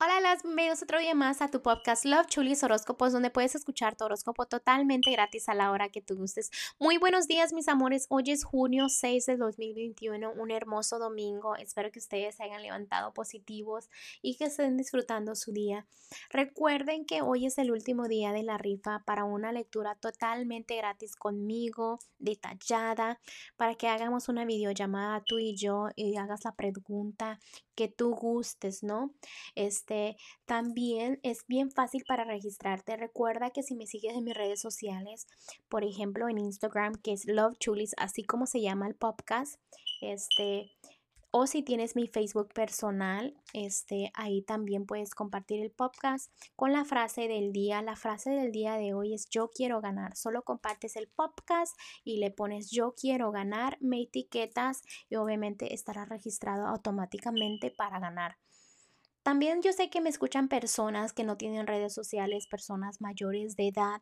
Hola, las bienvenidos otro día más a tu podcast Love Chulis Horóscopos, donde puedes escuchar tu horóscopo totalmente gratis a la hora que tú gustes. Muy buenos días, mis amores. Hoy es junio 6 de 2021, un hermoso domingo. Espero que ustedes se hayan levantado positivos y que estén disfrutando su día. Recuerden que hoy es el último día de la rifa para una lectura totalmente gratis conmigo, detallada, para que hagamos una videollamada tú y yo y hagas la pregunta que tú gustes, ¿no? Este, también es bien fácil para registrarte. Recuerda que si me sigues en mis redes sociales, por ejemplo en Instagram, que es Love Chulis, así como se llama el podcast, este, o si tienes mi Facebook personal, este, ahí también puedes compartir el podcast con la frase del día. La frase del día de hoy es yo quiero ganar. Solo compartes el podcast y le pones yo quiero ganar, me etiquetas y obviamente estará registrado automáticamente para ganar. También yo sé que me escuchan personas que no tienen redes sociales, personas mayores de edad.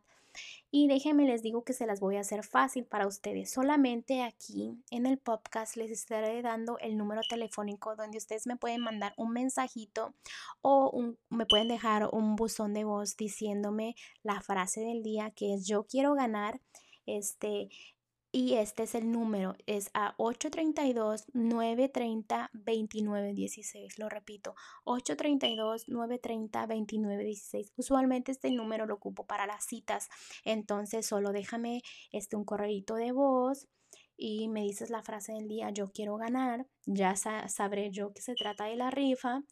Y déjenme les digo que se las voy a hacer fácil para ustedes. Solamente aquí en el podcast les estaré dando el número telefónico donde ustedes me pueden mandar un mensajito o me pueden dejar un buzón de voz diciéndome la frase del día que es yo quiero ganar. Este, y este es el número, es a 832-930-2916. Lo repito, 832-930-2916. Usualmente este número lo ocupo para las citas. Entonces solo déjame este, un correíto de voz y me dices la frase del día, yo quiero ganar. Ya sabré yo que se trata de la rifa.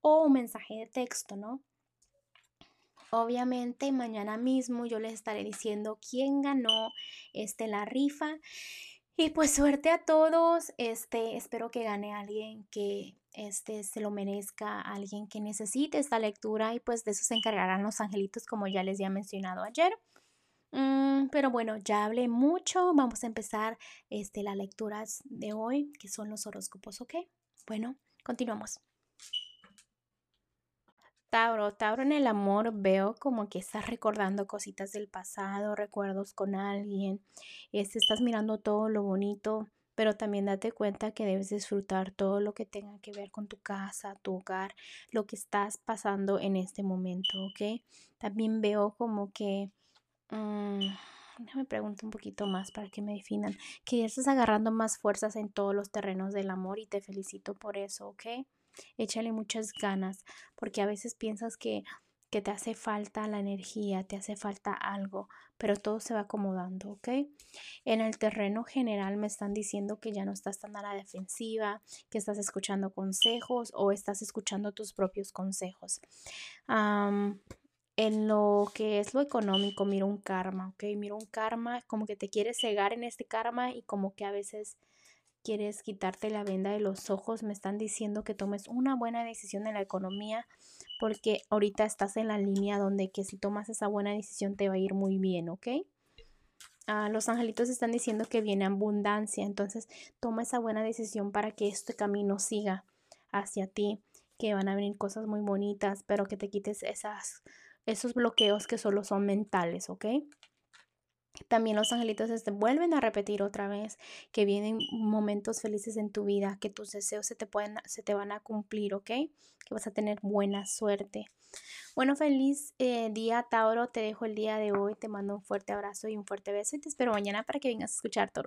O un mensaje de texto, ¿no? Obviamente mañana mismo yo les estaré diciendo quién ganó este, la rifa. Y pues suerte a todos. Este, espero que gane alguien que este, se lo merezca, alguien que necesite esta lectura y pues de eso se encargarán los angelitos como ya les había mencionado ayer. Mm, pero bueno, ya hablé mucho. Vamos a empezar este, las lecturas de hoy, que son los horóscopos, ¿ok? Bueno, continuamos. Tauro, Tauro en el amor veo como que estás recordando cositas del pasado, recuerdos con alguien, estás mirando todo lo bonito, pero también date cuenta que debes disfrutar todo lo que tenga que ver con tu casa, tu hogar, lo que estás pasando en este momento, ¿ok? También veo como que... Mmm, déjame preguntar un poquito más para que me definan, que ya estás agarrando más fuerzas en todos los terrenos del amor y te felicito por eso, ¿ok? Échale muchas ganas, porque a veces piensas que, que te hace falta la energía, te hace falta algo, pero todo se va acomodando, ¿ok? En el terreno general me están diciendo que ya no estás tan a la defensiva, que estás escuchando consejos o estás escuchando tus propios consejos. en lo que es lo económico, miro un karma, ¿ok? Miro un karma, como que te quieres cegar en este karma y como que a veces quieres quitarte la venda de los ojos, me están diciendo que tomes una buena decisión en la economía porque ahorita estás en la línea donde que si tomas esa buena decisión te va a ir muy bien, ¿ok? Ah, los angelitos están diciendo que viene abundancia, entonces toma esa buena decisión para que este camino siga hacia ti, que van a venir cosas muy bonitas, pero que te quites esas, esos bloqueos que solo son mentales, ¿ok? También los angelitos te vuelven a repetir otra vez que vienen momentos felices en tu vida, que tus deseos se te, pueden, se te van a cumplir, ¿ok? Que vas a tener buena suerte. Bueno, feliz eh, día, Tauro. Te dejo el día de hoy. Te mando un fuerte abrazo y un fuerte beso y te espero mañana para que vengas a escuchar tu.